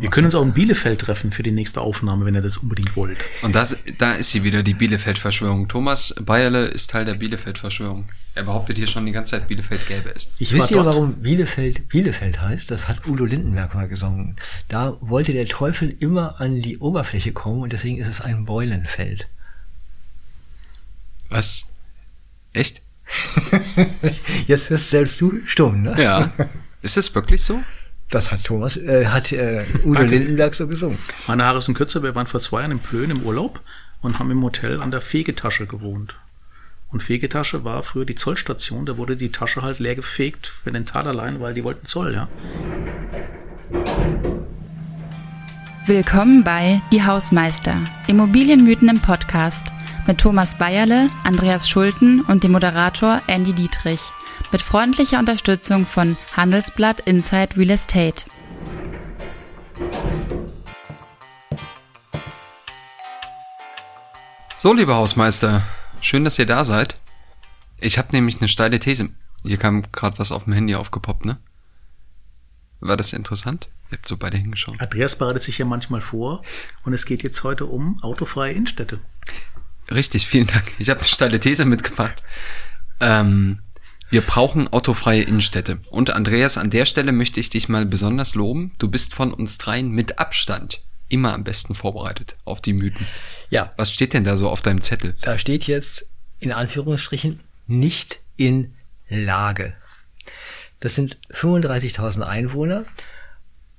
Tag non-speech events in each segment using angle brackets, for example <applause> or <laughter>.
Wir können uns auch in Bielefeld treffen für die nächste Aufnahme, wenn ihr das unbedingt wollt. Und das, da ist sie wieder, die Bielefeld-Verschwörung. Thomas Bayerle ist Teil der Bielefeld-Verschwörung. Er behauptet hier schon die ganze Zeit, Bielefeld gäbe es. Ich Wisst ihr, warum Bielefeld Bielefeld heißt? Das hat Udo Lindenberg mal gesungen. Da wollte der Teufel immer an die Oberfläche kommen und deswegen ist es ein Beulenfeld. Was? Echt? <laughs> Jetzt wirst selbst du stumm, ne? Ja. Ist das wirklich so? Das hat Thomas, äh, hat äh, Udo Danke. Lindenberg so gesungen. Meine Haare sind kürzer. Wir waren vor zwei Jahren in Plön im Urlaub und haben im Hotel an der Fegetasche gewohnt. Und Fegetasche war früher die Zollstation. Da wurde die Tasche halt leer gefegt für den Tag allein, weil die wollten Zoll, ja. Willkommen bei Die Hausmeister, Immobilienmythen im Podcast mit Thomas Bayerle, Andreas Schulten und dem Moderator Andy Dietrich mit freundlicher Unterstützung von Handelsblatt Inside Real Estate. So, liebe Hausmeister, schön, dass ihr da seid. Ich habe nämlich eine steile These. Hier kam gerade was auf dem Handy aufgepoppt, ne? War das interessant? Ihr habt so beide hingeschaut. Andreas bereitet sich ja manchmal vor und es geht jetzt heute um autofreie Innenstädte. Richtig, vielen Dank. Ich habe eine steile These mitgebracht. Ähm, wir brauchen autofreie Innenstädte. Und Andreas, an der Stelle möchte ich dich mal besonders loben. Du bist von uns dreien mit Abstand immer am besten vorbereitet auf die Mythen. Ja. Was steht denn da so auf deinem Zettel? Da steht jetzt in Anführungsstrichen nicht in Lage. Das sind 35.000 Einwohner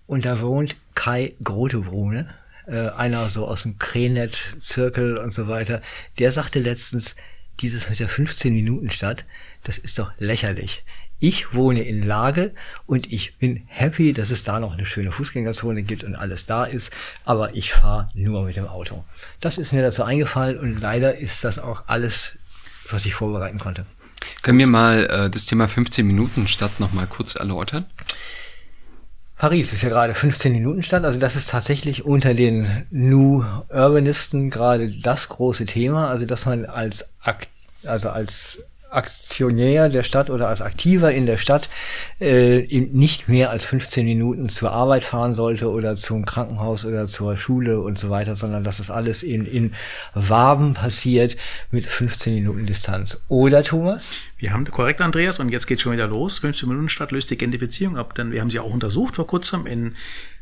und da wohnt Kai Grotebrune, äh, einer so aus dem Krenet-Zirkel und so weiter. Der sagte letztens, dieses mit der 15 Minuten Stadt, das ist doch lächerlich. Ich wohne in Lage und ich bin happy, dass es da noch eine schöne Fußgängerzone gibt und alles da ist, aber ich fahre nur mit dem Auto. Das ist mir dazu eingefallen und leider ist das auch alles, was ich vorbereiten konnte. Können wir mal äh, das Thema 15 Minuten Stadt noch mal kurz erläutern? Paris ist ja gerade 15 Minuten Stadt, also das ist tatsächlich unter den New Urbanisten gerade das große Thema, also dass man als also als Aktionär der Stadt oder als Aktiver in der Stadt äh, nicht mehr als 15 Minuten zur Arbeit fahren sollte oder zum Krankenhaus oder zur Schule und so weiter, sondern dass das alles in, in Waben passiert mit 15 Minuten Distanz. Oder Thomas? Wir haben korrekt, Andreas, und jetzt geht schon wieder los. 15 Minuten Stadt löst die Gentrifizierung ab, denn wir haben sie auch untersucht vor kurzem in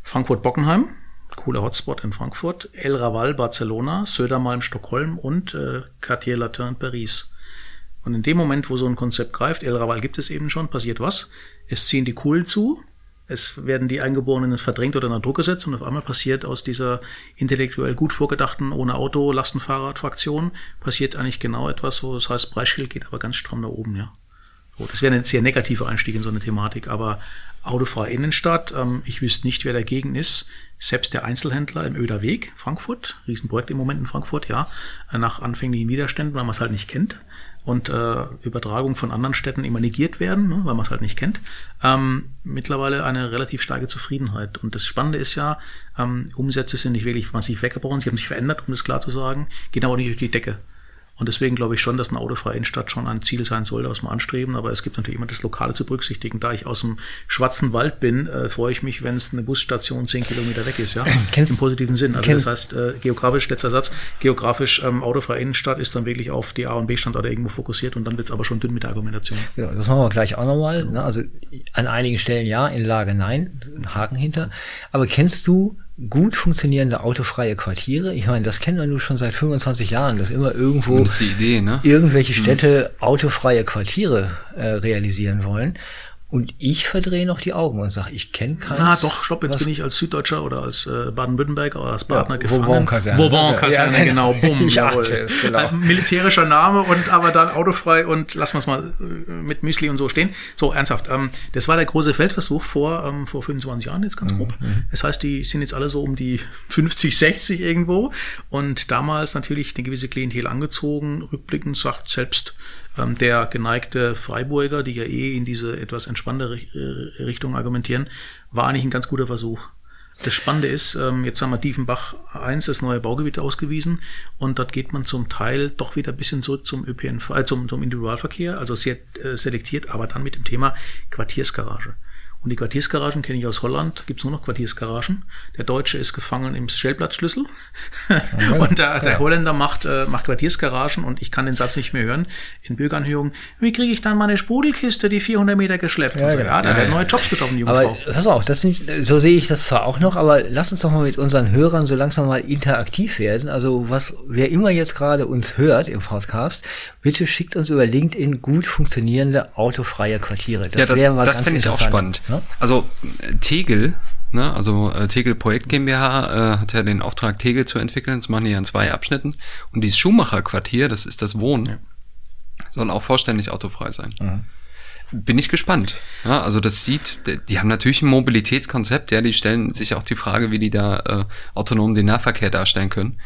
Frankfurt-Bockenheim cooler Hotspot in Frankfurt, El Raval Barcelona, Södermalm Stockholm und äh, Cartier Latin Paris. Und in dem Moment, wo so ein Konzept greift, El Raval gibt es eben schon, passiert was? Es ziehen die Kohlen zu, es werden die Eingeborenen verdrängt oder unter Druck gesetzt und auf einmal passiert aus dieser intellektuell gut vorgedachten ohne Auto Lastenfahrrad-Fraktion passiert eigentlich genau etwas, wo es heißt, Preisschild geht aber ganz stramm nach oben, ja. So, das wäre ein sehr negativer Einstieg in so eine Thematik, aber autofreie Innenstadt, ähm, ich wüsste nicht, wer dagegen ist. Selbst der Einzelhändler im Öder Weg, Frankfurt, Riesenprojekt im Moment in Frankfurt, ja, nach anfänglichen Widerständen, weil man es halt nicht kennt und äh, Übertragung von anderen Städten immer negiert werden, ne, weil man es halt nicht kennt. Ähm, mittlerweile eine relativ starke Zufriedenheit. Und das Spannende ist ja, ähm, Umsätze sind nicht wirklich massiv weggebrochen, sie haben sich verändert, um das klar zu sagen, gehen aber nicht durch die Decke. Und deswegen glaube ich schon, dass eine autofreie Innenstadt schon ein Ziel sein sollte, was wir anstreben. Aber es gibt natürlich immer das Lokale zu berücksichtigen. Da ich aus dem schwarzen Wald bin, äh, freue ich mich, wenn es eine Busstation zehn Kilometer weg ist, ja. Kennst, Im positiven Sinn. Also das heißt, äh, geografisch, letzter Satz, geografisch ähm, autofreie Innenstadt ist dann wirklich auf die A- und B-Standorte irgendwo fokussiert und dann wird es aber schon dünn mit der Argumentation. Genau, das machen wir gleich auch nochmal. Ne? Also an einigen Stellen ja, in Lage nein, Haken hinter. Aber kennst du gut funktionierende autofreie Quartiere. Ich meine, das kennen wir nun schon seit 25 Jahren, dass immer irgendwo Idee, ne? irgendwelche mhm. Städte mhm. autofreie Quartiere äh, realisieren wollen. Und ich verdrehe noch die Augen und sage, ich kenne keinen. Na doch, stopp, jetzt was? bin ich als Süddeutscher oder als äh, Baden-Württemberg oder als Partner ja, gefangen. Vauban-Kaserne. Vauban-Kaserne, ja, genau, <laughs> bumm. Es, genau. Ein militärischer Name und aber dann autofrei und lassen wir es mal äh, mit Müsli und so stehen. So, ernsthaft, ähm, das war der große Feldversuch vor, ähm, vor 25 Jahren jetzt ganz grob. Mhm. Das heißt, die sind jetzt alle so um die 50, 60 irgendwo und damals natürlich eine gewisse Klientel angezogen. Rückblickend sagt selbst der geneigte Freiburger, die ja eh in diese etwas entspannte äh, Richtung argumentieren, war eigentlich ein ganz guter Versuch. Das Spannende ist, ähm, jetzt haben wir Diefenbach 1 das neue Baugebiet ausgewiesen und dort geht man zum Teil doch wieder ein bisschen zurück zum ÖPNV, äh, zum, zum Individualverkehr, also sehr äh, selektiert, aber dann mit dem Thema Quartiersgarage. Und die Quartiersgaragen kenne ich aus Holland, gibt's nur noch Quartiersgaragen. Der Deutsche ist gefangen im Stellplatzschlüssel <laughs> und der, der Holländer macht, äh, macht Quartiersgaragen und ich kann den Satz nicht mehr hören in Bürgeranhörungen. Wie kriege ich dann meine Sprudelkiste, die 400 Meter geschleppt? Ja, und so, genau. ja da werden neue Jobs geschaffen, die junge Aber Frau. pass auf, das sind, so sehe ich das zwar auch noch, aber lass uns doch mal mit unseren Hörern so langsam mal interaktiv werden. Also was, wer immer jetzt gerade uns hört im Podcast, bitte schickt uns über LinkedIn gut funktionierende autofreie Quartiere. Das, ja, wäre mal das ganz finde ich auch spannend. Ne? Also äh, Tegel, ne, also äh, Tegel Projekt GmbH äh, hat ja den Auftrag, Tegel zu entwickeln. Das machen die ja in zwei Abschnitten. Und dieses Schumacher Quartier, das ist das Wohnen, soll auch vollständig autofrei sein. Bin ich gespannt. Ja, also das sieht, die- die haben natürlich ein Mobilitätskonzept, ja, die stellen sich auch die Frage, wie die da äh, autonom den Nahverkehr darstellen können.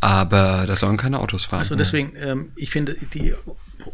Aber da sollen keine Autos fahren. Also deswegen, ähm, ich finde, die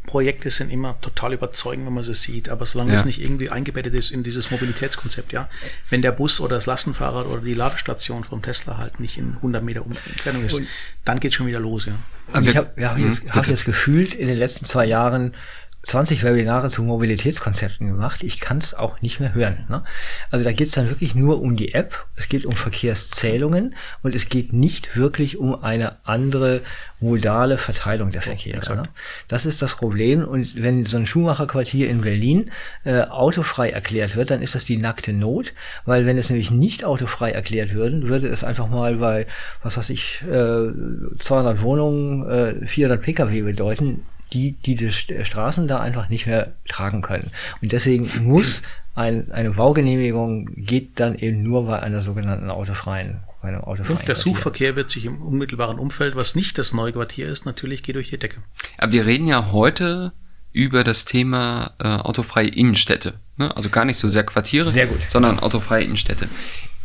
Projekte sind immer total überzeugend, wenn man sie sieht, aber solange Ja. es nicht irgendwie eingebettet ist in dieses Mobilitätskonzept, ja. Wenn der Bus oder das Lastenfahrrad oder die Ladestation vom Tesla halt nicht in 100 Meter Entfernung ist, dann geht's schon wieder los, ja. Und ich habe ja, Hm, jetzt, hab jetzt gefühlt in den letzten zwei Jahren 20 Webinare zu Mobilitätskonzepten gemacht. Ich kann es auch nicht mehr hören. Ne? Also da geht es dann wirklich nur um die App, es geht um Verkehrszählungen und es geht nicht wirklich um eine andere modale Verteilung der Verkehre. exakt. Ne? Das ist das Problem. Und wenn so ein Schuhmacherquartier in Berlin äh, autofrei erklärt wird, dann ist das die nackte Not, weil wenn es nämlich nicht autofrei erklärt würden, würde es einfach mal bei, was weiß ich, äh, 200 Wohnungen, äh, 400 Pkw bedeuten, die diese St- Straßen da einfach nicht mehr tragen können. Und deswegen muss ein, eine Baugenehmigung geht dann eben nur bei einer sogenannten autofreien, bei einem autofreien Und der Quartier. Suchverkehr wird sich im unmittelbaren Umfeld, was nicht das neue Quartier ist, natürlich geht durch die Decke. Aber wir reden ja heute über das Thema äh, autofreie Innenstädte. Ne? Also gar nicht so sehr Quartiere, Sehr gut. sondern autofreie Innenstädte.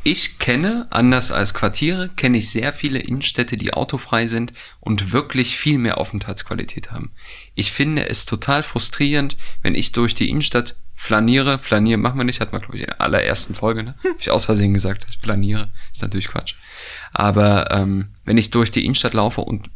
Ich kenne, anders als Quartiere, kenne ich sehr viele Innenstädte, die autofrei sind und wirklich viel mehr Aufenthaltsqualität haben. Ich finde es total frustrierend, wenn ich durch die Innenstadt flaniere. Flanieren machen wir nicht, hat man, glaube ich, in der allerersten Folge, ne? Hab ich aus Versehen gesagt, dass ich flaniere. Ist natürlich Quatsch. Aber ähm, wenn ich durch die Innenstadt laufe und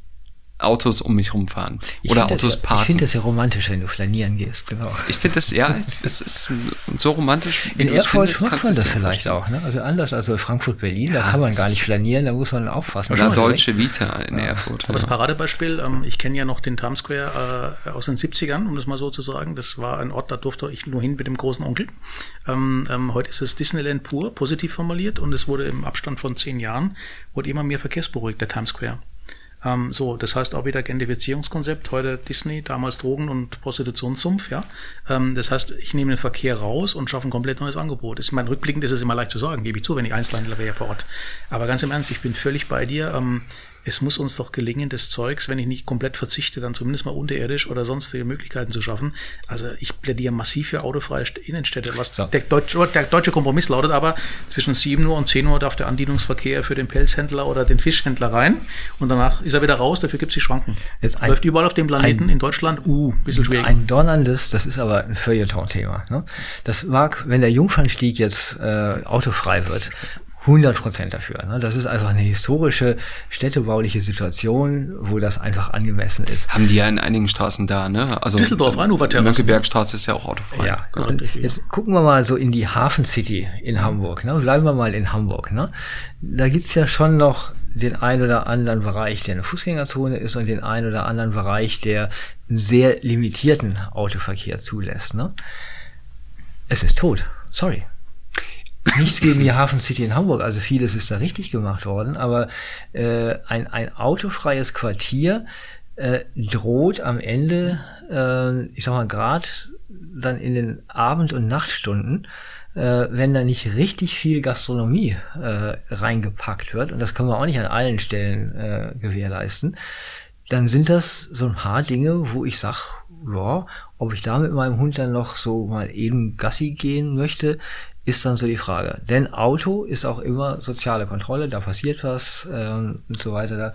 Autos um mich rumfahren Ich oder Autos das ja, Ich parken. finde das ja romantisch, wenn du flanieren gehst, genau. Ich finde das, ja, es ist so romantisch. In Erfurt findest, macht man das vielleicht auch, ne? Also anders als Frankfurt, Berlin, da Ja, kann man gar nicht flanieren, da muss man aufpassen. Oder Deutsche Vita in Erfurt. Aber das ja. Paradebeispiel, ähm, ich kenne ja noch den Times Square äh, aus den 70ern, um das mal so zu sagen. Das war ein Ort, da durfte ich nur hin mit dem großen Onkel. Ähm, ähm, heute ist es Disneyland pur, positiv formuliert, und es wurde im Abstand von zehn Jahren, wurde immer mehr verkehrsberuhigt, der Times Square. Ähm, so, das heißt auch wieder Gentrifizierungskonzept, heute Disney, damals Drogen- und Prostitutionssumpf, ja. Ähm, das heißt, ich nehme den Verkehr raus und schaffe ein komplett neues Angebot. Ich meine, rückblickend ist es immer leicht zu sagen, gebe ich zu, wenn ich Einzelhandel wäre vor Ort. Aber ganz im Ernst, ich bin völlig bei dir. Ähm, es muss uns doch gelingen, das Zeugs, wenn ich nicht komplett verzichte, dann zumindest mal unterirdisch oder sonstige Möglichkeiten zu schaffen. Also ich plädiere massiv für autofreie St- Innenstädte. Was So. der, Deutsch, der deutsche Kompromiss lautet aber, zwischen 7 Uhr und 10 Uhr darf der Andienungsverkehr für den Pelzhändler oder den Fischhändler rein und danach ist er wieder raus, dafür gibt es die Schranken. Jetzt ein- Läuft überall auf dem Planeten, ein- in Deutschland, uh, bisschen schwierig. Ein donnerndes, das ist aber ein Feuilleton-Thema. Ne? Das mag, wenn der Jungfernstieg jetzt äh, autofrei wird, 100 Prozent dafür. Ne? Das ist einfach eine historische städtebauliche Situation, wo das einfach angemessen ist. Haben die ja in einigen Straßen da, ne? Also Düsseldorf, Rheinuferterrassen. Mönckebergstraße ist ja auch autofrei. Ja, Genau, und jetzt gucken wir mal so in die Hafen City in Hamburg. Ne? Bleiben wir mal in Hamburg. Ne? Da gibt's ja schon noch den ein oder anderen Bereich, der eine Fußgängerzone ist und den ein oder anderen Bereich, der einen sehr limitierten Autoverkehr zulässt. Ne? Es ist tot. Sorry. Nichts gegen die Hafen City in Hamburg, also vieles ist da richtig gemacht worden, aber äh, ein, ein autofreies Quartier äh, droht am Ende, äh, ich sag mal, gerade dann in den Abend- und Nachtstunden, äh, wenn da nicht richtig viel Gastronomie äh, reingepackt wird, und das können wir auch nicht an allen Stellen äh, gewährleisten, dann sind das so ein paar Dinge, wo ich sag, ja, ob ich da mit meinem Hund dann noch so mal eben Gassi gehen möchte, ist dann so die Frage. Denn Auto ist auch immer soziale Kontrolle, da passiert was ähm, und so weiter. Da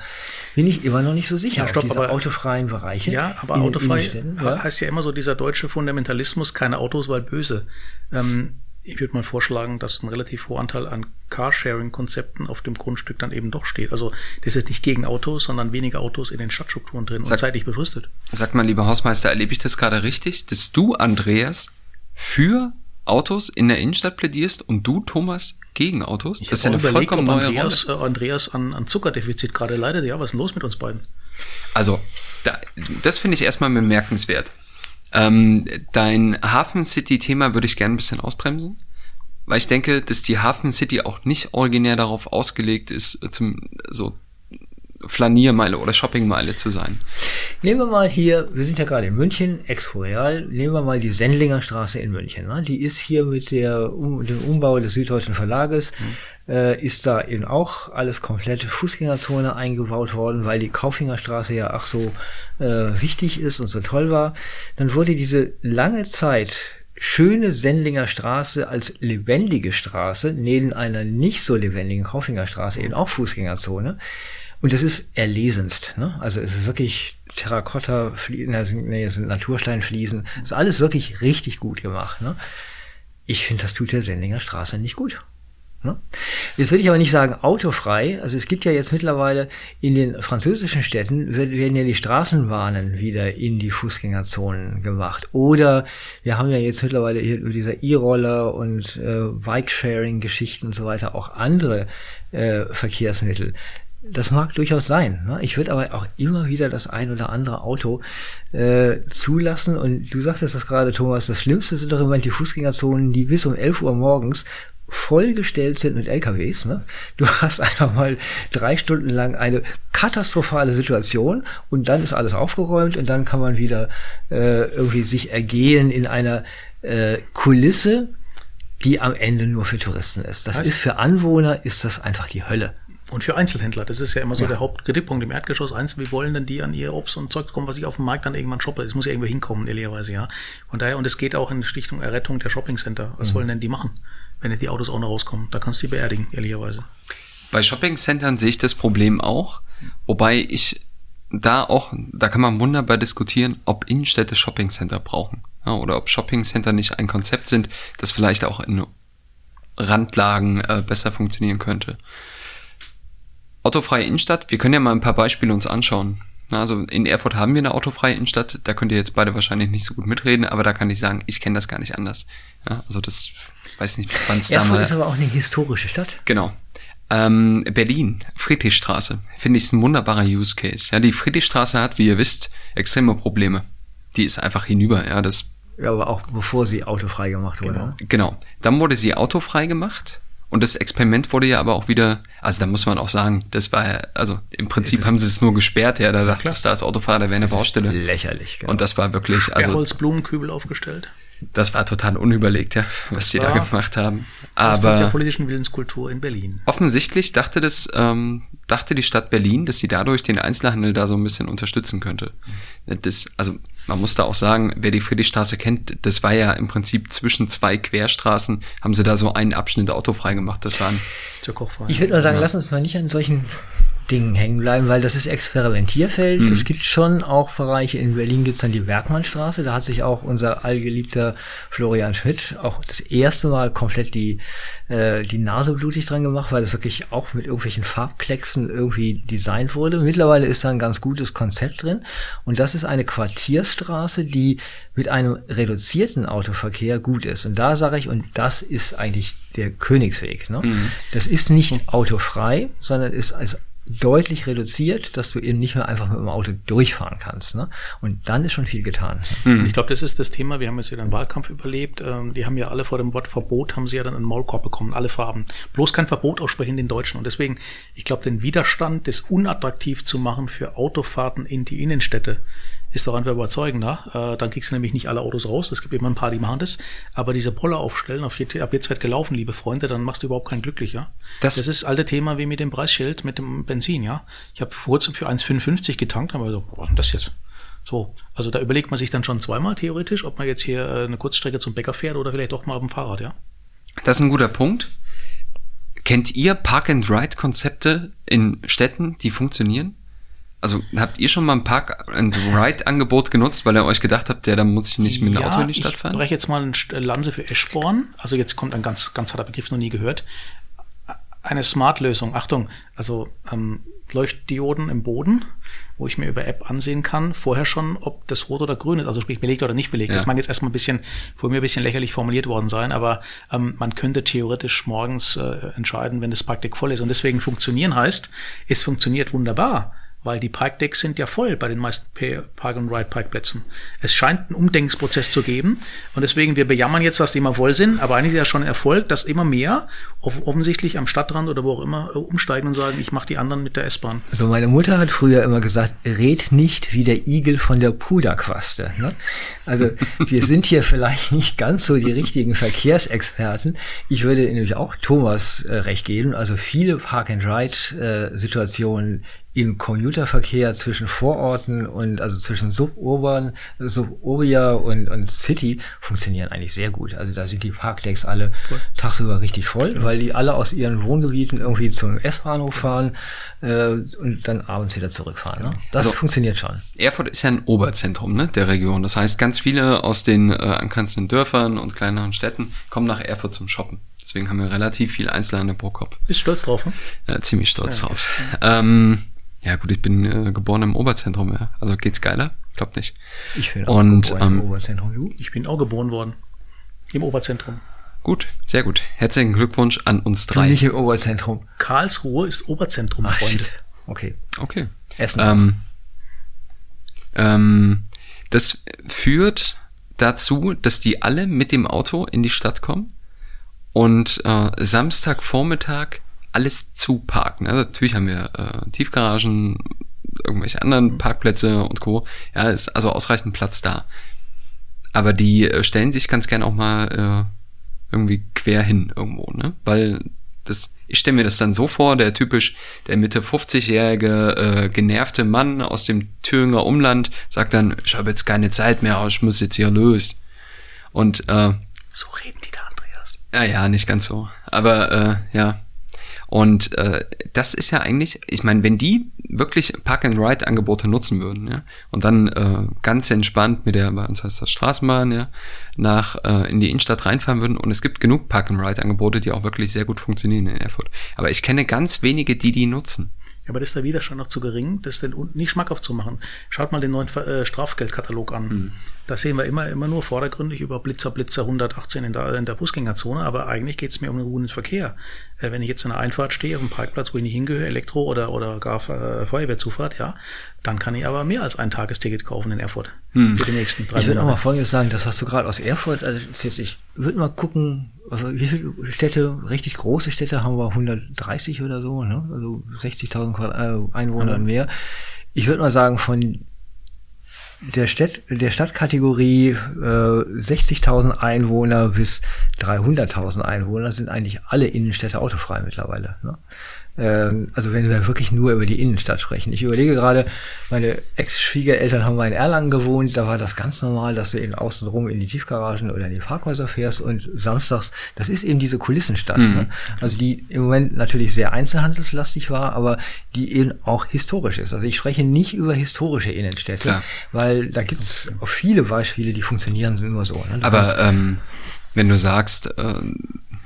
bin ich immer noch nicht so sicher Ja, stopp, auf diese aber- autofreien Bereiche. Ja, aber autofrei ja. heißt ja immer so dieser deutsche Fundamentalismus, keine Autos, weil böse. Ähm, ich würde mal vorschlagen, dass ein relativ hoher Anteil an Carsharing-Konzepten auf dem Grundstück dann eben doch steht. Also das ist nicht gegen Autos, sondern weniger Autos in den Stadtstrukturen drin Sag- und zeitlich befristet. Sag mal, lieber Hausmeister, erlebe ich das gerade richtig, dass du, Andreas, für Autos in der Innenstadt plädierst und du, Thomas, gegen Autos. Ich das ist ja eine überlegt, vollkommen neue Andreas, äh, Andreas an, an Zuckerdefizit gerade leidet. Ja, was ist denn los mit uns beiden? Also, da, das finde ich erstmal bemerkenswert. Ähm, dein Hafen City-Thema würde ich gerne ein bisschen ausbremsen, weil ich denke, dass die Hafen City auch nicht originär darauf ausgelegt ist, äh, zum so Flaniermeile oder Shoppingmeile zu sein. Nehmen wir mal hier, wir sind ja gerade in München, Expo Real, nehmen wir mal die Sendlinger Straße in München. Ne? Die ist hier mit der, um, dem Umbau des Süddeutschen Verlages, äh, ist da eben auch alles komplett Fußgängerzone eingebaut worden, weil die Kaufingerstraße ja ach so äh, wichtig ist und so toll war. Dann wurde diese lange Zeit schöne Sendlinger Straße als lebendige Straße neben einer nicht so lebendigen Kaufinger Straße eben auch Fußgängerzone. Und das ist erlesenst. Ne? Also es ist wirklich Terrakotta, nee, es sind Natursteinfliesen. Das ist alles wirklich richtig gut gemacht. Ne? Ich finde, das tut der Sendlinger Straße nicht gut. Ne? Jetzt würde ich aber nicht sagen autofrei. Also es gibt ja jetzt mittlerweile in den französischen Städten werden ja die Straßenbahnen wieder in die Fußgängerzonen gemacht. Oder wir haben ja jetzt mittlerweile hier über dieser E-Roller und äh, Bike-Sharing-Geschichten und so weiter auch andere äh, Verkehrsmittel. Das mag durchaus sein. Ne? Ich würde aber auch immer wieder das ein oder andere Auto äh, zulassen. Und du sagtest das gerade, Thomas, das Schlimmste sind doch immer die Fußgängerzonen, die bis um 11 Uhr morgens vollgestellt sind mit LKWs. Ne? Du <laughs> hast einfach mal drei Stunden lang eine katastrophale Situation und dann ist alles aufgeräumt und dann kann man wieder äh, irgendwie sich ergehen in einer äh, Kulisse, die am Ende nur für Touristen ist. Das Heißt- ist für Anwohner ist das einfach die Hölle. Und für Einzelhändler, das ist ja immer so Ja. der Hauptkritikpunkt im Erdgeschoss. Eins, wie wollen denn die an ihr Obst und Zeug kommen, was ich auf dem Markt dann irgendwann shoppe? Es muss ja irgendwo hinkommen, ehrlicherweise, ja. Von daher, und es geht auch in Richtung Errettung der Shoppingcenter. Was wollen denn die machen, wenn die Autos auch noch rauskommen? Da kannst du die beerdigen, ehrlicherweise. Bei Shoppingcentern sehe ich das Problem auch, wobei ich da auch, da kann man wunderbar diskutieren, ob Innenstädte Shoppingcenter brauchen. Ja, oder ob Shoppingcenter nicht ein Konzept sind, das vielleicht auch in Randlagen äh, besser funktionieren könnte. Autofreie Innenstadt, wir können ja mal ein paar Beispiele uns anschauen. Also in Erfurt haben wir eine autofreie Innenstadt, da könnt ihr jetzt beide wahrscheinlich nicht so gut mitreden, aber da kann ich sagen, ich kenne das gar nicht anders. Ja, also das weiß nicht, wann es da Erfurt ist aber auch eine historische Stadt. Genau. Ähm, Berlin, Friedrichstraße, finde ich ein wunderbarer Use Case. Ja, die Friedrichstraße hat, wie ihr wisst, extreme Probleme. Die ist einfach hinüber, ja, das, Ja, aber auch bevor sie autofrei gemacht wurde. Genau. ne? genau. Dann wurde sie autofrei gemacht und das Experiment wurde ja aber auch wieder, also da muss man auch sagen, das war ja, also im Prinzip haben sie es nur gesperrt, ja, da dachte ich, da als Autofahrer, da wäre eine Baustelle. Lächerlich. Genau. Und das war wirklich, Also, Holzblumenkübel aufgestellt. das war total unüberlegt, ja, was die da gemacht haben. Ausdruck der Aber politischen Willenskultur in Berlin. Offensichtlich dachte das, ähm, dachte die Stadt Berlin, dass sie dadurch den Einzelhandel da so ein bisschen unterstützen könnte. Das, also man muss da auch sagen, wer die Friedrichstraße kennt, das war ja im Prinzip zwischen zwei Querstraßen, haben sie da so einen Abschnitt autofrei gemacht. Das waren Zur Kochfrei. Ich würde mal sagen, lass uns mal nicht an solchen Dingen hängen bleiben, weil das ist Experimentierfeld. Es gibt schon auch Bereiche, in Berlin gibt's dann die Bergmannstraße, da hat sich auch unser allgeliebter Florian Schmidt auch das erste Mal komplett die, äh, die Nase blutig dran gemacht, weil das wirklich auch mit irgendwelchen Farbklecksen irgendwie designt wurde. Mittlerweile ist da ein ganz gutes Konzept drin und das ist eine Quartierstraße, die mit einem reduzierten Autoverkehr gut ist. Und da sage ich, und das ist eigentlich der Königsweg. Ne? Das ist nicht autofrei, sondern ist als deutlich reduziert, dass du eben nicht mehr einfach mit dem Auto durchfahren kannst. Ne? Und dann ist schon viel getan. Ich glaube, das ist das Thema. Wir haben jetzt wieder einen Wahlkampf überlebt. Ähm, die haben ja alle vor dem Wort Verbot, haben sie ja dann einen Maulkorb bekommen, alle Farben. Bloß kein Verbot aussprechen den Deutschen. Und deswegen, ich glaube, den Widerstand, das unattraktiv zu machen für Autofahrten in die Innenstädte, ist doch einfach überzeugender. Äh, dann kriegst du nämlich nicht alle Autos raus. Es gibt immer ein paar, die machen das. Aber diese Poller aufstellen, auf jetzt, ab jetzt wird gelaufen, liebe Freunde, dann machst du überhaupt keinen glücklicher. Das- Das, ist das alte Thema wie mit dem Preisschild, mit dem Benzin, ja. Ich habe vor kurzem für 1,55 getankt, aber so, was ist das jetzt? So, also da überlegt man sich dann schon zweimal theoretisch, ob man jetzt hier äh, eine Kurzstrecke zum Bäcker fährt oder vielleicht doch mal auf dem Fahrrad, ja. Das ist ein guter Punkt. Kennt ihr Park-and-Ride-Konzepte in Städten, die funktionieren? Also habt ihr schon mal ein Park-and-Ride-Angebot genutzt, weil ihr euch gedacht habt, ja, dann muss ich nicht mit dem Auto in die Stadt ich fahren? breche jetzt mal eine St- Lanze für Eschborn. Also jetzt kommt ein ganz, ganz harter Begriff, noch nie gehört. Eine Smart-Lösung. Achtung, also ähm, Leuchtdioden im Boden, wo ich mir über App ansehen kann, vorher schon, ob das rot oder grün ist, also sprich belegt oder nicht belegt. Ja. Das mag jetzt erstmal ein bisschen, vor mir ein bisschen lächerlich formuliert worden sein, aber ähm, man könnte theoretisch morgens äh, entscheiden, wenn das Parkdeck voll ist. Und deswegen funktionieren heißt, es funktioniert wunderbar weil die Parkdecks sind ja voll bei den meisten Park-and-Ride-Parkplätzen. Es scheint einen Umdenkungsprozess zu geben und deswegen, wir bejammern jetzt, dass die immer voll sind, aber eigentlich ist ja schon Erfolg, dass immer mehr off offensichtlich am Stadtrand oder wo auch immer äh, umsteigen und sagen, ich mache die anderen mit der S-Bahn. Also meine Mutter hat früher immer gesagt, red nicht wie der Igel von der Puderquaste. Ne? Also <laughs> wir sind hier vielleicht nicht ganz so die richtigen Verkehrsexperten. Ich würde nämlich auch Thomas äh, recht geben. Also viele Park-and-Ride-Situationen im Commuterverkehr zwischen Vororten und also zwischen Suburban, Suburbia und, und City funktionieren eigentlich sehr gut. Also da sind die Parkdecks alle voll. tagsüber richtig voll, genau. weil die alle aus ihren Wohngebieten irgendwie zum S-Bahnhof fahren äh, und dann abends wieder zurückfahren. Ne? Das also, funktioniert schon. Erfurt ist ja ein Oberzentrum ne, der Region. Das heißt, ganz viele aus den äh, angrenzenden Dörfern und kleineren Städten kommen nach Erfurt zum Shoppen. Deswegen haben wir relativ viel Einzelhandel pro Kopf. Bist stolz drauf, ne? Ja, ziemlich stolz ja, drauf. Ja. Ähm, ja gut, ich bin äh, geboren im Oberzentrum, ja. Also geht's geiler? Glaub nicht. Ich bin auch Und, geboren ähm, im Oberzentrum. Du? Ich bin auch geboren worden. Im Oberzentrum. Gut, sehr gut. Herzlichen Glückwunsch an uns drei. Nicht im Oberzentrum. Karlsruhe ist Oberzentrum, Ach, Freunde. shit. Okay. Okay. Essen. Ähm, ähm, das führt dazu, dass die alle mit dem Auto in die Stadt kommen und äh, Samstagvormittag alles zuparken. Also natürlich haben wir äh, Tiefgaragen, irgendwelche anderen Parkplätze und Co. Ja, ist also ausreichend Platz da. Aber die äh, stellen sich ganz gern auch mal äh, irgendwie quer hin irgendwo, ne? Weil das, ich stelle mir das dann so vor, der typisch, der Mitte 50-jährige äh, genervte Mann aus dem Thüringer Umland sagt dann, ich habe jetzt keine Zeit mehr, ich muss jetzt hier los. Und äh, so reden die da, Andreas. Ja, ja, nicht ganz so. Aber äh, ja, und äh, das ist ja eigentlich, ich meine, wenn die wirklich Park-and-Ride-Angebote nutzen würden, ja, und dann äh, ganz entspannt mit der, bei uns heißt das Straßenbahn, ja, nach äh, in die Innenstadt reinfahren würden, und es gibt genug Park-and-Ride-Angebote, die auch wirklich sehr gut funktionieren in Erfurt. Aber ich kenne ganz wenige, die die nutzen. Aber das ist der Widerstand noch zu gering, das denn unten nicht schmackhaft zu machen. Schaut mal den neuen äh, Strafgeldkatalog an. Mhm. Da sehen wir immer, immer nur vordergründig über Blitzer, Blitzer 118 in der, in der Fußgängerzone, aber eigentlich geht es mir um den guten Verkehr. Äh, wenn ich jetzt in einer Einfahrt stehe, auf einem Parkplatz, wo ich nicht hingehöre, Elektro- oder, oder gar äh, Feuerwehrzufahrt, ja, dann kann ich aber mehr als ein Tagesticket kaufen in Erfurt. Hm. Für die nächsten drei Ich würde noch Monate. mal Folgendes sagen, das hast du gerade aus Erfurt, also jetzt, ich würde mal gucken, also wie viele Städte, richtig große Städte haben wir 130 oder so, ne? also 60.000 Quadrat- äh, Einwohner und mehr. Ich würde mal sagen, von der, Stadt, der Stadtkategorie äh, 60.000 Einwohner bis 300.000 Einwohner sind eigentlich alle Innenstädte autofrei mittlerweile. Ne? Ähm, also wenn wir wirklich nur über die Innenstadt sprechen. Ich überlege gerade, meine Ex-Schwiegereltern haben mal in Erlangen gewohnt, da war das ganz normal, dass du eben außenrum in die Tiefgaragen oder in die Parkhäuser fährst und samstags, das ist eben diese Kulissenstadt. Mhm. Ne? Also die im Moment natürlich sehr einzelhandelslastig war, aber die eben auch historisch ist. Also ich spreche nicht über historische Innenstädte, Klar. weil da gibt es auch viele Beispiele, die funktionieren sind immer so. Ne? Aber ähm, wenn du sagst, äh,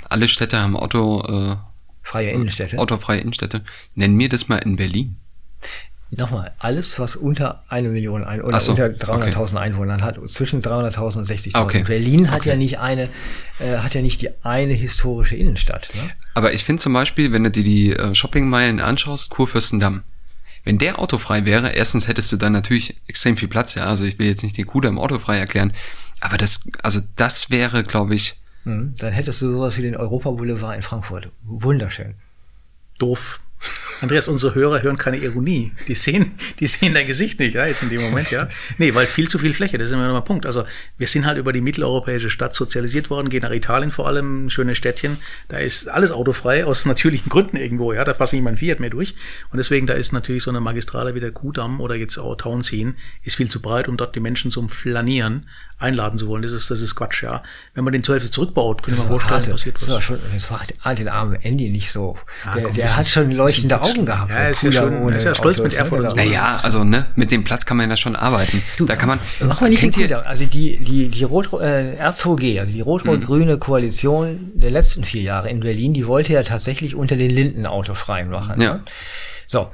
alle Städte haben Auto, äh, freie Innenstädte. autofreie Innenstädte, nenn mir das mal in Berlin. Nochmal, alles, was unter eine Million ein oder so, unter 300.000 Einwohnern hat, zwischen 300.000 und 60.000. Okay. Berlin hat Okay. ja nicht eine, äh, hat ja nicht die eine historische Innenstadt. Ne? Aber ich finde zum Beispiel, wenn du dir die äh, Shoppingmeilen anschaust, Kurfürstendamm, wenn der autofrei wäre, erstens hättest du dann natürlich extrem viel Platz, ja. Also ich will jetzt nicht den Kudamm autofrei erklären, aber das, also das wäre, glaube ich, Mhm. Dann hättest du sowas wie den Europa Boulevard in Frankfurt. Wunderschön. Doof. Andreas, unsere Hörer hören keine Ironie. Die sehen, die sehen dein Gesicht nicht, ja, jetzt in dem Moment, ja. Nee, weil viel zu viel Fläche, das ist immer noch mal Punkt. Also, wir sind halt über die mitteleuropäische Stadt sozialisiert worden, gehen nach Italien vor allem, schöne Städtchen. Da ist alles autofrei, aus natürlichen Gründen irgendwo, ja. Da passt nicht mein Fiat mehr durch. Und deswegen, da ist natürlich so eine Magistrale wie der Kudamm oder jetzt auch Townsien, ist viel zu breit, um dort die Menschen zum Flanieren einladen zu wollen. Das ist, das ist Quatsch, ja. Wenn man den zur Hälfte zurückbaut, können wir vorstellen, harte- passiert das was. war schon, das war ah, den armen Andy nicht so. Ja, der komm, der hat schon leuchtende bisschen Augen gehabt. Ja, ist ja schon- ist ja stolz mit Autos, Erfurt ne? so. naja, also ne, mit dem Platz kann man ja schon arbeiten. da kann man. Mach mal nicht den kennt ihr. Also die, die, die Rot, äh, RZOG, also die rot-rot-grüne Koalition der letzten vier Jahre in Berlin, die wollte ja tatsächlich unter den Linden autofrei machen. Ja. Ne? So.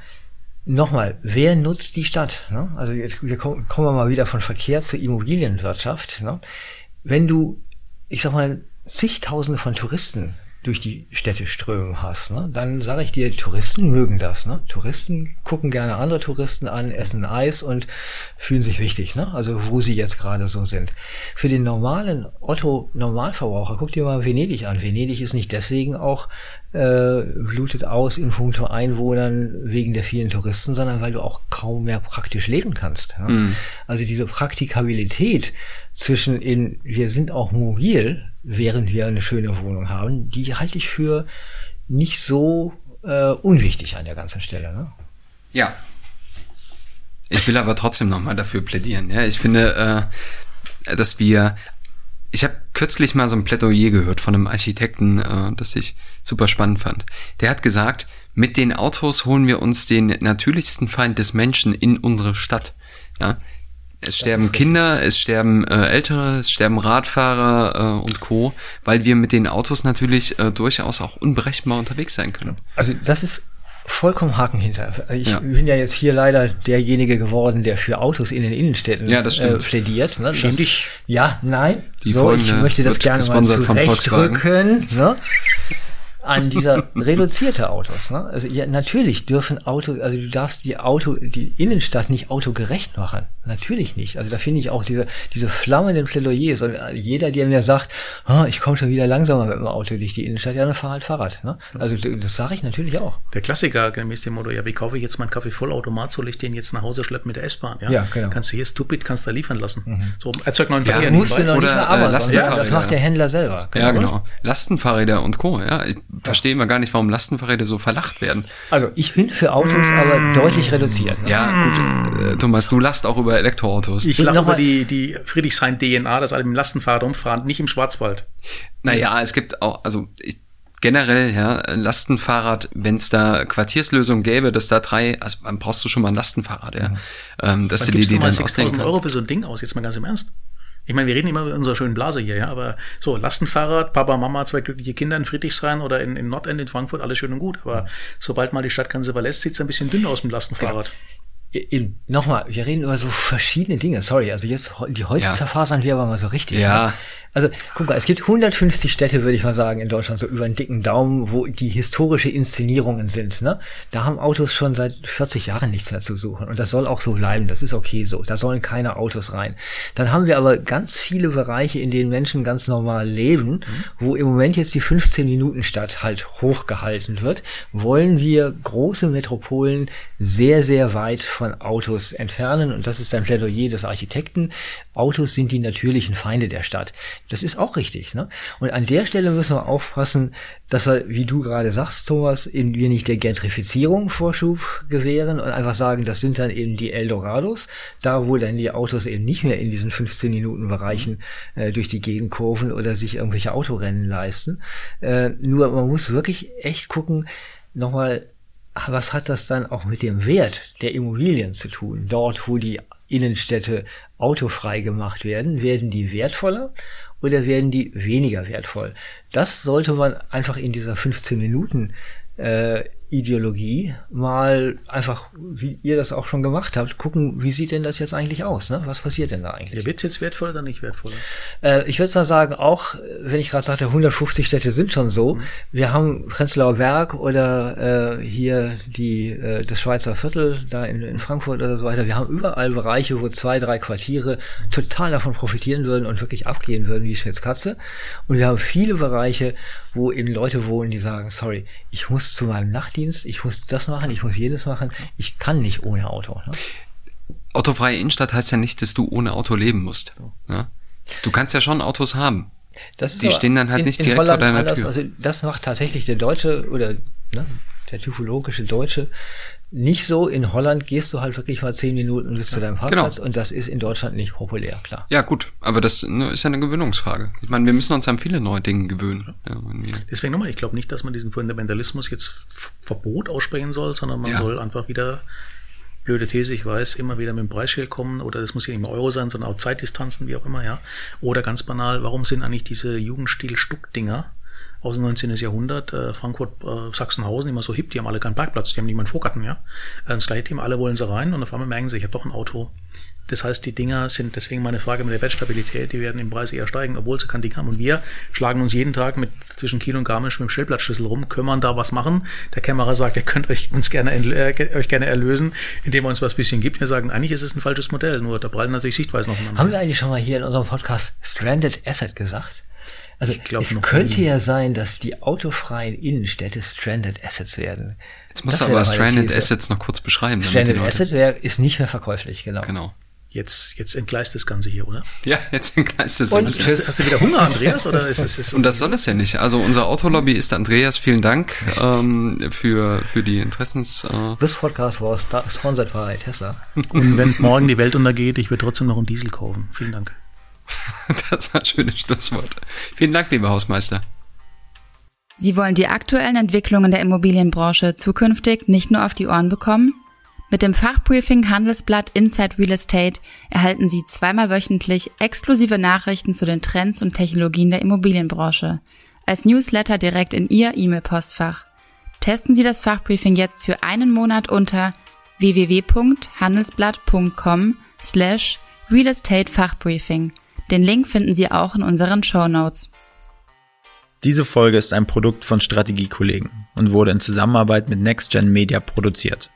Nochmal, wer nutzt die Stadt? Ne? Also jetzt wir kommen, kommen wir mal wieder von Verkehr zur Immobilienwirtschaft. Ne? Wenn du, ich sag mal, zigtausende von Touristen durch die Städte strömen hast, ne? dann sage ich dir, Touristen mögen das. Ne? Touristen gucken gerne andere Touristen an, essen Eis und fühlen sich wichtig, ne? also wo sie jetzt gerade so sind. Für den normalen Otto-Normalverbraucher, guck dir mal Venedig an. Venedig ist nicht deswegen auch äh, blutet aus in puncto Einwohnern wegen der vielen Touristen, sondern weil du auch kaum mehr praktisch leben kannst. Ja? Mhm. Also diese Praktikabilität zwischen in, wir sind auch mobil, während wir eine schöne Wohnung haben, die halte ich für nicht so äh, unwichtig an der ganzen Stelle. Ne? Ja. Ich will aber trotzdem nochmal dafür plädieren. Ja, ich finde, äh, dass wir ich habe kürzlich mal so ein Plädoyer gehört von einem Architekten, äh, das ich super spannend fand. Der hat gesagt, mit den Autos holen wir uns den natürlichsten Feind des Menschen in unsere Stadt. Ja, es sterben Kinder, es sterben äh, Ältere, es sterben Radfahrer äh, und Co., weil wir mit den Autos natürlich äh, durchaus auch unberechenbar unterwegs sein können. Also das ist vollkommen Haken hinter. Ich ja. bin ja jetzt hier leider derjenige geworden, der für Autos in den Innenstädten ja, das äh, plädiert. Ne? Das, dich. Ja, nein. Die so, ich möchte das gerne mal zurechtrücken. Ne? An dieser <laughs> reduzierte Autos. Ne? Also ja, natürlich dürfen Autos, also du darfst die Auto, die Innenstadt nicht autogerecht machen. Natürlich nicht. Also da finde ich auch diese, diese flammenden Plädoyers und jeder, der mir sagt, oh, ich komme schon wieder langsamer mit dem Auto durch die Innenstadt, ja, dann fahr halt Fahrrad. Ne? Also das sage ich natürlich auch. Der Klassiker gemäß dem Motto, ja, wie kaufe ich jetzt meinen Kaffee Vollautomat, soll ich den jetzt nach Hause schleppen mit der S-Bahn? Ja? ja, genau. Kannst du hier stupid, kannst du liefern lassen. Mhm. So, erzeugt neuen Verkehr. Ja, musst du noch Oder, nicht mehr Amazon, ja, das macht der Händler selber. Genau. Ja, genau. Lastenfahrräder und Co. Ja, ich verstehe immer gar nicht, warum Lastenfahrräder so verlacht werden. Also ich bin für Autos, aber deutlich reduziert. Ne? Ja, gut. Äh, Thomas, du lachst auch über Elektroautos. Ich lache über die, die Friedrichshain-DNA, das alle mit dem Lastenfahrrad umfahren, nicht im Schwarzwald. Naja, es gibt auch, also ich, generell, ja, Lastenfahrrad, wenn es da Quartierslösungen gäbe, dass da drei, also dann brauchst du schon mal ein Lastenfahrrad, ja. Mhm. Ähm, dass du die, die dann 6.000 Euro für so ein Ding aus, jetzt mal ganz im Ernst. Ich meine, wir reden immer über unsere schönen Blase hier, ja, aber so, Lastenfahrrad, Papa, Mama, zwei glückliche Kinder in Friedrichshain oder in, in Nordend in Frankfurt, alles schön und gut. Aber sobald mal die Stadtgrenze verlässt, sieht es ein bisschen dünn aus mit dem Lastenfahrrad. In, nochmal, wir reden über so verschiedene Dinge. Sorry, also jetzt die Holz ja. zerfasern wir aber mal so richtig. Ja. Also guck mal, es gibt 150 Städte, würde ich mal sagen, in Deutschland, so über einen dicken Daumen, wo die historische Inszenierungen sind. Ne? Da haben Autos schon seit 40 Jahren nichts mehr zu suchen. Und das soll auch so bleiben. Das ist okay so. Da sollen keine Autos rein. Dann haben wir aber ganz viele Bereiche, in denen Menschen ganz normal leben, mhm. wo im Moment jetzt die 15 Minuten Stadt halt hochgehalten wird. Wollen wir große Metropolen sehr, sehr weit von Autos entfernen. Und das ist ein Plädoyer des Architekten. Autos sind die natürlichen Feinde der Stadt. Das ist auch richtig. Ne? Und an der Stelle müssen wir aufpassen, dass wir, wie du gerade sagst, Thomas, eben wir nicht der Gentrifizierung Vorschub gewähren und einfach sagen, das sind dann eben die Eldorados, da wo dann die Autos eben nicht mehr in diesen 15 Minuten Bereichen äh, durch die Gegend kurven oder sich irgendwelche Autorennen leisten. Äh, nur man muss wirklich echt gucken, nochmal, was hat das dann auch mit dem Wert der Immobilien zu tun? Dort, wo die Innenstädte autofrei gemacht werden, werden die wertvoller oder werden die weniger wertvoll? Das sollte man einfach in dieser 15 Minuten äh, Ideologie mal einfach, wie ihr das auch schon gemacht habt, gucken, wie sieht denn das jetzt eigentlich aus? Ne? Was passiert denn da eigentlich? Ja, wird jetzt wertvoll oder nicht wertvoll? Äh, ich würde mal sagen, auch wenn ich gerade sagte, 150 Städte sind schon so. Mhm. Wir haben Prenzlauer Berg oder äh, hier die äh, das Schweizer Viertel da in, in Frankfurt oder so weiter. Wir haben überall Bereiche, wo zwei, drei Quartiere total davon profitieren würden und wirklich abgehen würden wie Schmitz Katze. Und wir haben viele Bereiche, wo eben Leute wohnen, die sagen, sorry, ich muss zu meinem Nachtdienst, ich muss das machen, ich muss jedes machen, ich kann nicht ohne Auto. Ne? Autofreie Innenstadt heißt ja nicht, dass du ohne Auto leben musst. Ne? Du kannst ja schon Autos haben. die stehen dann halt in, nicht direkt vor deiner anders, Tür. Also das macht tatsächlich der Deutsche oder ne, der typologische Deutsche nicht so. In Holland gehst du halt wirklich mal zehn Minuten bis zu deinem Parkplatz genau. und das ist in Deutschland nicht populär, klar. Ja, gut, aber das ne, ist ja eine Gewöhnungsfrage. Ich meine, wir müssen uns an viele neue Dinge gewöhnen. Ja, Deswegen nochmal, ich glaube nicht, dass man diesen Fundamentalismus jetzt Verbot aussprechen soll, sondern man ja. soll einfach wieder blöde These, ich weiß, immer wieder mit dem Preisschild kommen oder das muss ja nicht mehr Euro sein, sondern auch Zeitdistanzen, wie auch immer, ja. Oder ganz banal, warum sind eigentlich diese Jugendstil-Stuckdinger aus dem 19. Jahrhundert, äh, Frankfurt, äh, Sachsenhausen, immer so hip, die haben alle keinen Parkplatz, die haben niemanden Vorgarten, ja. Äh, das gleiche Thema, alle wollen sie rein und auf einmal merken sie, ich habe doch ein Auto. Das heißt, die Dinger sind, deswegen meine Frage mit der Bettstabilität, die werden im Preis eher steigen, obwohl sie kein Ding haben. Und wir schlagen uns jeden Tag mit zwischen Kiel und Garmisch mit dem Stellplatzschlüssel rum, können wir da was machen. Der Kämmerer sagt, ihr könnt euch uns gerne, äh, euch gerne erlösen, indem er uns was bisschen gibt. Wir sagen, eigentlich ist es ein falsches Modell, nur da prallen natürlich Sichtweisen aufeinander. Haben wir eigentlich schon mal hier in unserem Podcast Stranded Asset gesagt? Also Ich glaub es noch könnte nie. ja sein, dass die autofreien Innenstädte Stranded Assets werden. Jetzt musst Das du aber Stranded. Assets noch kurz beschreiben. Stranded Asset wär, ist nicht mehr verkäuflich, genau. Genau. Jetzt, jetzt entgleist das Ganze hier, oder? Ja, jetzt entgleist es Und bisschen. tschüss. Hast du wieder Hunger, Andreas, oder ist es, ist Und das soll es ja nicht. Also unser Autolobby ist Andreas. Vielen Dank ähm, für, für die Interessens... Äh, This podcast was sponsored by Tesla. Und wenn morgen die Welt untergeht, ich würde trotzdem noch einen Diesel kaufen. Vielen Dank. <laughs> das war ein schönes Schlusswort. Vielen Dank, lieber Hausmeister. Sie wollen die aktuellen Entwicklungen der Immobilienbranche zukünftig nicht nur auf die Ohren bekommen? Mit dem Fachbriefing Handelsblatt Inside Real Estate erhalten Sie zweimal wöchentlich exklusive Nachrichten zu den Trends und Technologien der Immobilienbranche. Als Newsletter direkt in Ihr E-Mail-Postfach. Testen Sie das Fachbriefing jetzt für einen Monat unter www.handelsblatt.com slash Real Estate Fachbriefing. Den Link finden Sie auch in unseren Show Notes. Diese Folge ist ein Produkt von Strategiekollegen und wurde in Zusammenarbeit mit NextGen Media produziert.